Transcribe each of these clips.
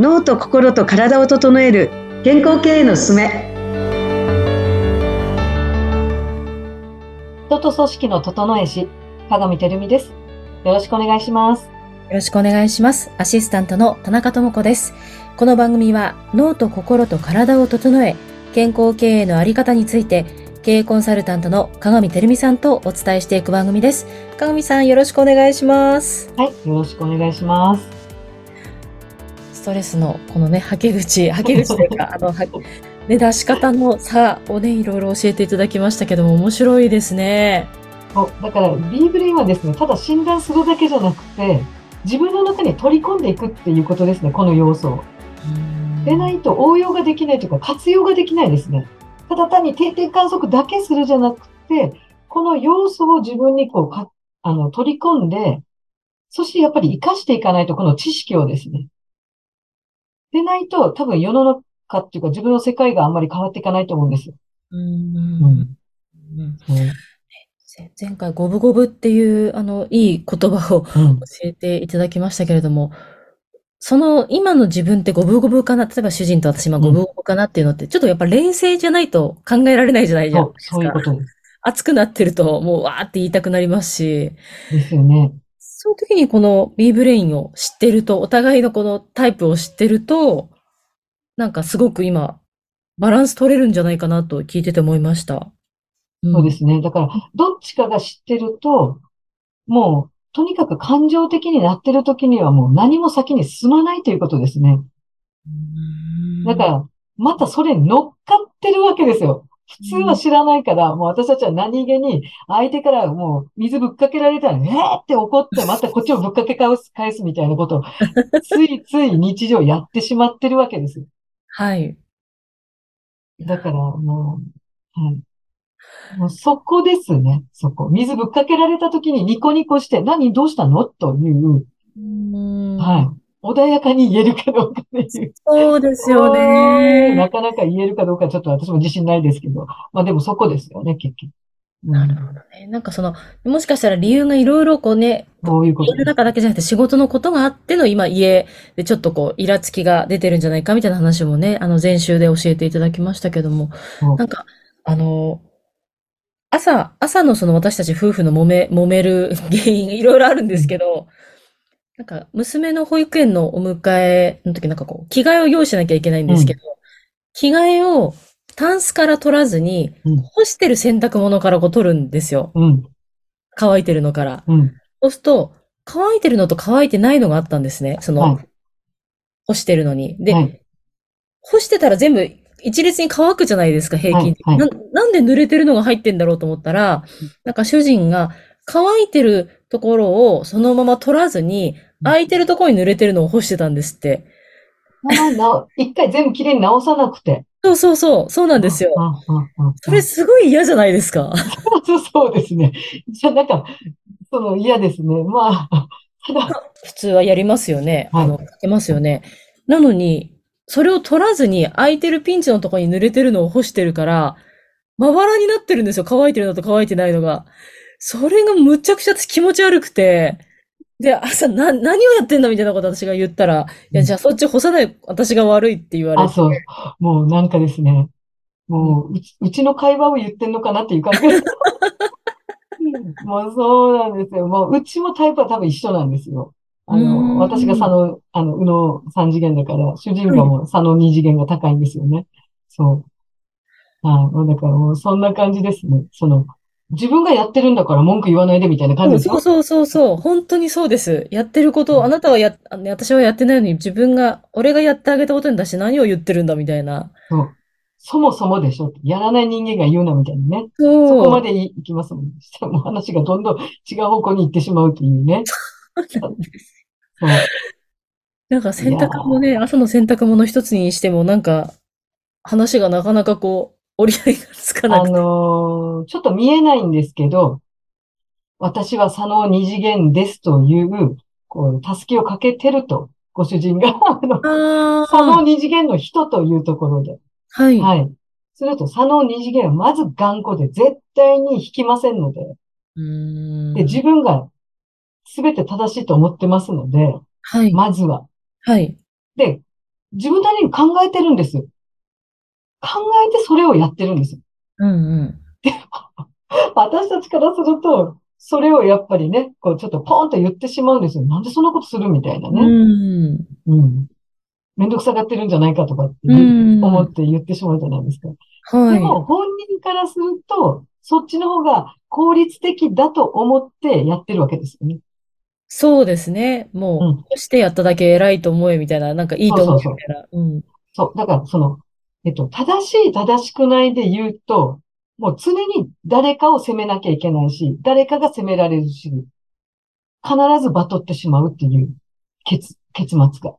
脳と心と体を整える健康経営のすすめ人と組織の整え師、鏡てるみです。よろしくお願いします。よろしくお願いします。アシスタントの田中智子です。この番組は脳と心と体を整え、健康経営のあり方について、経営コンサルタントの鏡てるみさんとお伝えしていく番組です。鏡さんよろしくお願いします。はい、よろしくお願いします。ストレスのこのね、はけ口、はけ口というか、あの、はね、出し方の差をね、いろいろ教えていただきましたけども、面白いですね。そうだから、B ブレインはですね、ただ診断するだけじゃなくて、自分の中に取り込んでいくっていうことですね、この要素を。でないと応用ができないというか、活用ができないですね。ただ単に定点観測だけするじゃなくて、この要素を自分にこうか、あの、取り込んで、そしてやっぱり活かしていかないと、この知識をですね。でないと、多分世の中っていうか自分の世界があんまり変わっていかないと思うんですよ。うんうんう前回五分五分っていう、あの、いい言葉をうん教えていただきましたけれども、その今の自分って五分五分かな？例えば主人と私今五分五分かなっていうのって、ちょっとやっぱ冷静じゃないと考えられないじゃないじゃそう、そういうこか。とです。熱くなってるともうわーって言いたくなりますし、ですよね。そういう時にこの B ブレインを知ってると、お互いのこのタイプを知ってると、なんかすごく今、バランス取れるんじゃないかなと聞いてて思いました。んそうですね。だから、どっちかが知ってると、もう、とにかく感情的になってる時にはもう何も先に進まないということですね。うんだから、またそれに乗っかってるわけですよ。普通は知らないから、もう私たちは何気に相手からもう水ぶっかけられたら、えーって怒って またこっちをぶっかけ返す、返すみたいなことを、ついつい日常やってしまってるわけですよ。はい。だからもう、はい。もうそこですね、そこ。水ぶっかけられた時にニコニコして、何どうしたの？という、うんはい。穏やかに言えるかどうかっていう。そうですよなね。かなか言えるかどうかちょっと私も自信ないですけど。まあでもそこですよね、結局。うんなるほどね。なんかその、もしかしたら理由がいろいろこうね、そういうことの中だけじゃなくて仕事のことがあっての今家でちょっとこう、イラつきが出てるんじゃないかみたいな話もね、あの前週で教えていただきましたけども、なんか、あの、朝、朝のその私たち夫婦の揉め、揉める原因いろいろあるんですけど、なんか娘の保育園のお迎えの時なんかこう、着替えを用意しなきゃいけないんですけど、着替えをタンスから取らずに、うん干してる洗濯物からこう取るんですよ。うん、乾いてるのから。うん。そうすると、乾いてるのと乾いてないのがあったんですね。その、はい干してるのに。で、はい。干してたら全部一列に乾くじゃないですか、平均なんで濡れてるのが入ってんだろうと思ったら、なんか主人が乾いてるところをそのまま取らずに、空いてるところに濡れてるのを干してたんですって。なな一回全部きれいに直さなくて。そうそうそう、そうなんですよ。それすごい嫌じゃないですか。そうそうですね。じゃあなんか、その嫌ですね。まあ、普通はやりますよね。はいあの、かけますよね。なのに、それを取らずに空いてるピンチのところに濡れてるのを干してるから、まばらになってるんですよ。乾いてるのと乾いてないのが。それがむちゃくちゃ気持ち悪くて、で、朝、な、何をやってんだみたいなこと私が言ったら、いや、じゃあそっち干さない、私が悪いって言われあ、て。そう。もうなんかですね。もう、うち、うちの会話を言ってんのかなっていう感じです。もうそうなんですよ。もう、うちもタイプは多分一緒なんですよ。あうーんの、私が佐野、あの、宇野三次元だから、主人公も佐野二次元が高いんですよね。そう。はい。もうだからもうそんな感じですね。その、自分がやってるんだから文句言わないでみたいな感じですよそう。そうそうそう、本当にそうです。やってることを、あなたはや、私はやってないのに自分が、俺がやってあげたことに出して何を言ってるんだみたいな。そう。そもそもでしょ。やらない人間が言うなみたいなね。そう。そこまでいいきますもん。そしたらもう話がどんどん違う方向に行ってしまうというね。そうなんですそう。なんか洗濯もね、朝の洗濯物一つにしてもなんか話がなかなかこう折り合いがつかなあくて。のーちょっと見えないんですけど、私は佐野二次元ですという、こう、助けをかけてると、ご主人が、あの、あ佐野あ、二次元の人というところで。はい。はい。すると、佐野二次元はまず頑固で絶対に引きませんので、うーんで、自分が全て正しいと思ってますので、はい。まずは。はい。で、自分なりに考えてるんです。考えてそれをやってるんです。うんうん。私たちからすると、それをやっぱりね、こうちょっとポンと言ってしまうんですよ。なんでそんなことするみたいなうね。ん。うん。めんどくさがってるんじゃないかとかって。思って言ってしまうじゃないですか。はい。でも本人からすると、そっちの方が効率的だと思ってやってるわけですよね。そうですね。もう、うんしてやっただけ偉いと思えみたいな、なんかいいと思うみたいな。うん。そう。だから、その、えっと、正しい、正しくないで言うと、もう常に誰かを責めなきゃいけないし、誰かが責められるし、必ずバトってしまうっていう結、結末が。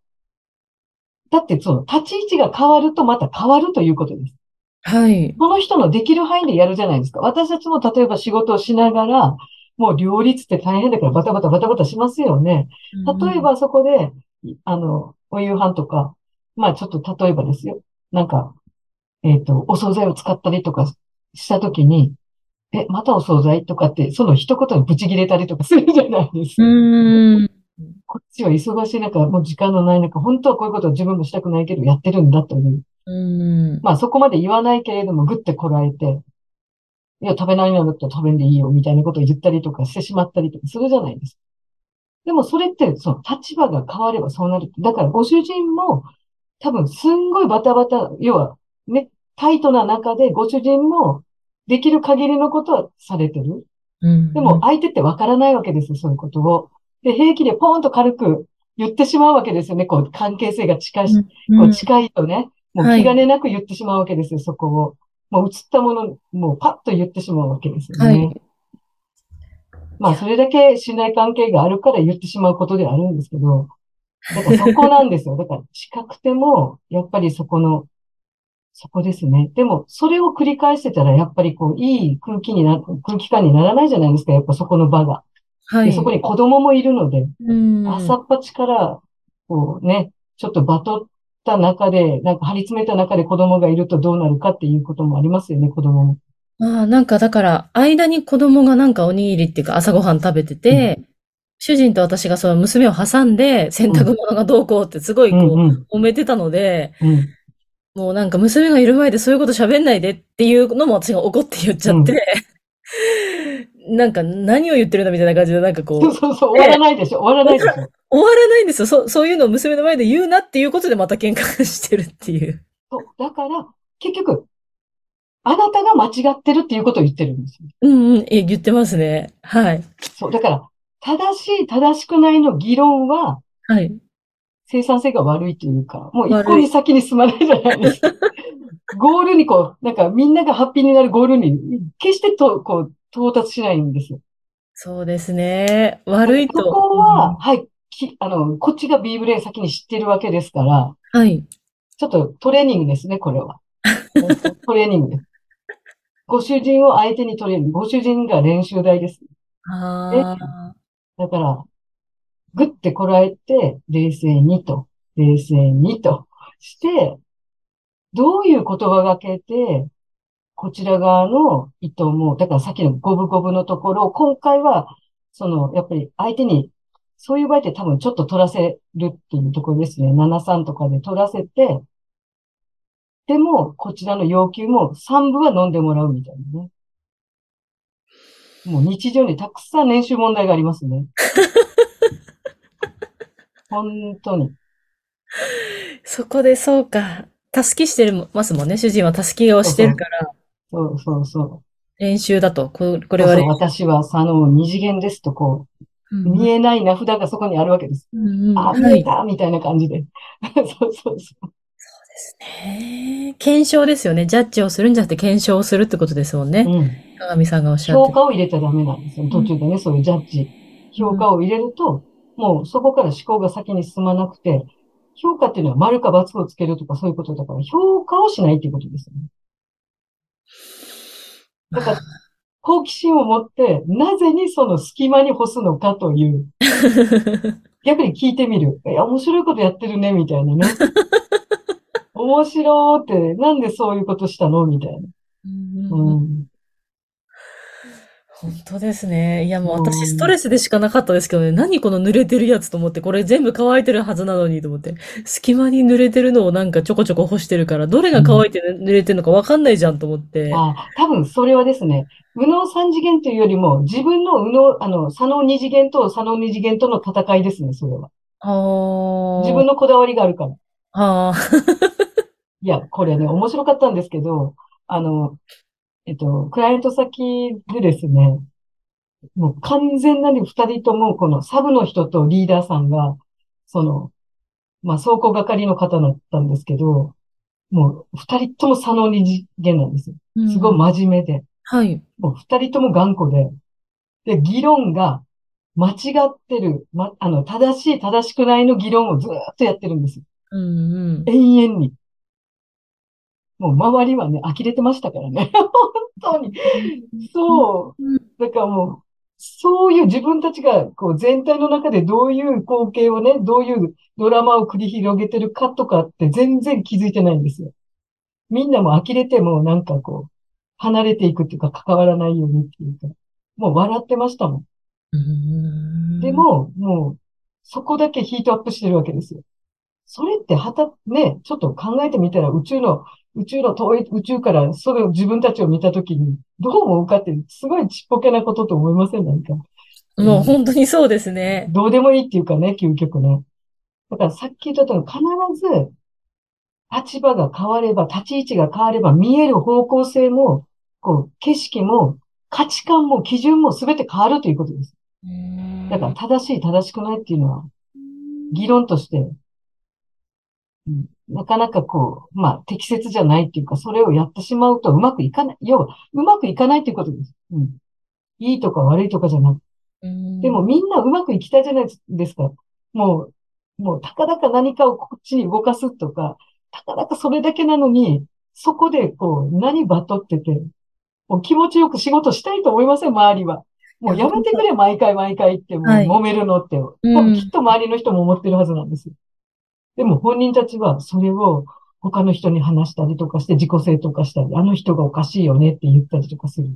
だって、その、立ち位置が変わるとまた変わるということです。はい。その人のできる範囲でやるじゃないですか。私たちも例えば仕事をしながら、もう両立って大変だからバタバタバタバタしますよね。例えばそこで、いあの、お夕飯とか、まあちょっと例えばですよ。なんか、えっと、お惣菜を使ったりとかしたときに、え、またお惣菜？とかって、その一言にブチ切れたりとかするじゃないですか。こっちは忙しい中、もう時間のない中、本当はこういうことを自分もしたくないけどやってるんだという。うん。まあそこまで言わないけれども、ぐってこらえて、いや、食べないのだったら食べんでいいよ、みたいなことを言ったりとかしてしまったりとかするじゃないですか。でもそれって、その立場が変わればそうなる。だからご主人も、多分すんごいバタバタ、要は、ね、タイトな中でご主人もできる限りのことはされてる。うん。でも相手ってわからないわけですよ、そういうことを。で、平気でポーンと軽く言ってしまうわけですよね。こう、関係性が近し、うん、こう近いとね、もうはい気兼ねなく言ってしまうわけですよ、そこを。もう映ったもの、もうパッと言ってしまうわけですよはね。い。まあ、それだけ信頼関係があるから言ってしまうことではあるんですけど、だからそこなんですよ。だから近くても、やっぱりそこの、そこですね。でも、それを繰り返してたら、やっぱりこう、いい空気にな、空気感にならないじゃないですか、やっぱそこの場が。はい。でそこに子供もいるので、うん。朝っぱちから、こうね、ちょっとバトった中で、なんか張り詰めた中で子供がいるとどうなるかっていうこともありますよね、子供も。ああ、なんかだから、間に子供がなんかおにぎりっていうか朝ごはん食べてて、主人と私がその娘を挟んで洗濯物がどうこうってすごいこうんううん、揉めてたので、うん。もうなんか娘がいる前でそういうこと喋んないでっていうのも私が怒って言っちゃって、なんか何を言ってるんだみたいな感じでなんかこう、そうそうそう、終わらないでしょ、終わらないでしょ。終わらないんですよ。そ、そういうのを娘の前で言うなっていうことでまた喧嘩してるっていう。そう。だから、結局、あなたが間違ってるっていうことを言ってるんですよ。うんうん、え、言ってますね。はい。そう。だから、正しい、正しくないの議論は、はい。生産性が悪いというか、もう一向に先に進まないじゃないですか。ゴールにこう、なんかみんながハッピーになるゴールに、決してと、こう、到達しないんですよ。そうですね。悪いと。そこは、はい、き、あの、こっちが B ブレイン先に知ってるわけですから、はい。ちょっとトレーニングですね、これは。トレーニングです。ご主人を相手にトレーニング。ご主人が練習台です。ああ。だから、ぐってこらえて、冷静にと、冷静にとして、どういう言葉がけて、こちら側の意図も、だからさっきの五分五分のところを、今回は、その、やっぱり相手に、そういう場合って多分ちょっと取らせるっていうところですね。7-3とかで取らせて、でも、こちらの要求も3部は飲んでもらうみたいなね。もう日常にたくさん練習問題がありますね。本当に。そこでそうか。たすきしてますもんね。主人はたすきをしてるから、そうそうそう。練習だと。ここれは練私は佐野二次元ですとこう、うん見えない名札がそこにあるわけです。うんうんあ、はい見えたみたいな感じで。そうそうそう。へえ検証ですよね。ジャッジをするんじゃなくて検証をするってことですもんね。うん。鏡さんがおっしゃって評価を入れちゃダメなんですよ。途中でね、そういうジャッジ。評価を入れると、もうそこから思考が先に進まなくて、評価っていうのは丸か×をつけるとかそういうことだから、評価をしないっていうことですよね。だから、好奇心を持って、なぜにその隙間に干すのかという、逆に聞いてみる。え、面白いことやってるね、みたいなね。面白ーって、なんでそういうことしたのみたいな。うんうん。本当ですね。いや、もううん私ストレスでしかなかったですけどね、何この濡れてるやつと思って、これ全部乾いてるはずなのにと思って、隙間に濡れてるのをなんかちょこちょこ干してるから、どれが乾いて濡れてるのかわかんないじゃんと思って。あ、多分それはですね、右脳三次元というよりも、自分の右脳、あの、左脳二次元と左脳二次元との戦いですね、それは。あ自分のこだわりがあるから。ああ、いや、これね、面白かったんですけど、あの、えっと、クライアント先でですね、もう完全なに二人とも、このサブの人とリーダーさんが、その、まあ、倉庫係の方だったんですけど、もう二人とも左脳二次元なんですよ。すごいうん真面目で。はい。もう二人とも頑固で、で、議論が間違ってる、ま、あの、正しい正しくないの議論をずーっとやってるんですよ。うんうん。永遠に。もう周りはね、呆れてましたからね。本当に。そううん。だからもう、そういう自分たちがこう全体の中でどういう光景をね、どういうドラマを繰り広げてるかとかって全然気づいてないんですよ。みんなも呆れてもなんかこう、離れていくっていうか関わらないようにっていうか、もう笑ってましたもん。うんで、も、もう、そこだけヒートアップしてるわけですよ。それってはた、ね、ちょっと考えてみたら宇宙の、宇宙の遠い宇宙からそれを自分たちを見たときに、どう思うかって、すごいちっぽけなことと思いませんなんか。もう本当にそうですね。どうでもいいっていうかね、究極ね。だからさっき言ったとおり、必ず、立場が変われば、立ち位置が変われば、見える方向性も、こう、景色も、価値観も、基準も全て変わるということです。だから、正しい、正しくないっていうのは、議論として、うんなかなかこう、まあ、適切じゃないっていうか、それをやってしまうとうまくいかない。要は、うまくいかないっていうことです。うん。いいとか悪いとかじゃなくでもみんなうまくいきたいじゃないですか。もう、もうたかだか何かをこっちに動かすとか、たかだかそれだけなのに、そこでこう、何バトってて、もう気持ちよく仕事したいと思いません、周りは。もうやめてくれ、毎回毎回って、もうはい揉めるのって。多うん分きっと周りの人も思ってるはずなんですよ。でも本人たちはそれを他の人に話したりとかして自己正当化したり、あの人がおかしいよねって言ったりとかする。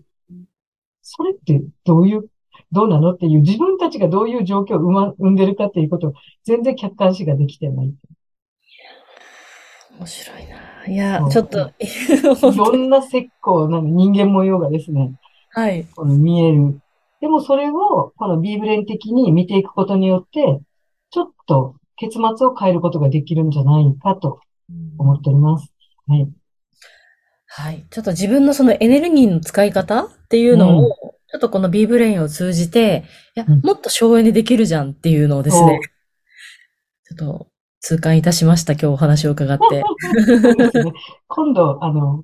それってどういうどうなのっていう、自分たちがどういう状況を生ま、生んでるかっていうことを全然客観視ができてない。面白いな。いやちょっと、いろんな石膏なの人間模様がですね、はい。この見える。でもそれを、このビーブレン的に見ていくことによって、ちょっと結末を変えることができるんじゃないかと思っております。はい。はい。ちょっと自分のそのエネルギーの使い方っていうのを、うんちょっとこの B ブレインを通じて、いやうん、もっと省エネできるじゃんっていうのをですね、ちょっと痛感いたしました、今日お話を伺って。そうですね。今度、あの、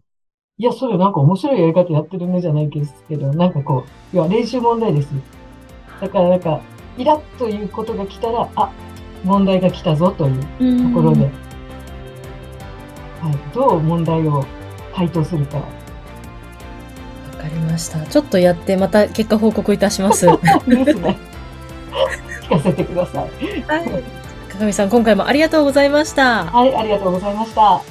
いや、それなんか面白いやり方やってるねじゃないですけど、なんかこう、いや、練習問題です。だからなんか、イラッということが来たら、あ、問題が来たぞというところで、はい、どう問題を回答するか。わかりました。ちょっとやって、また結果報告いたします。はですね。聞かせてください。い。かかみさん、今回もありがとうございました。はい、ありがとうございました。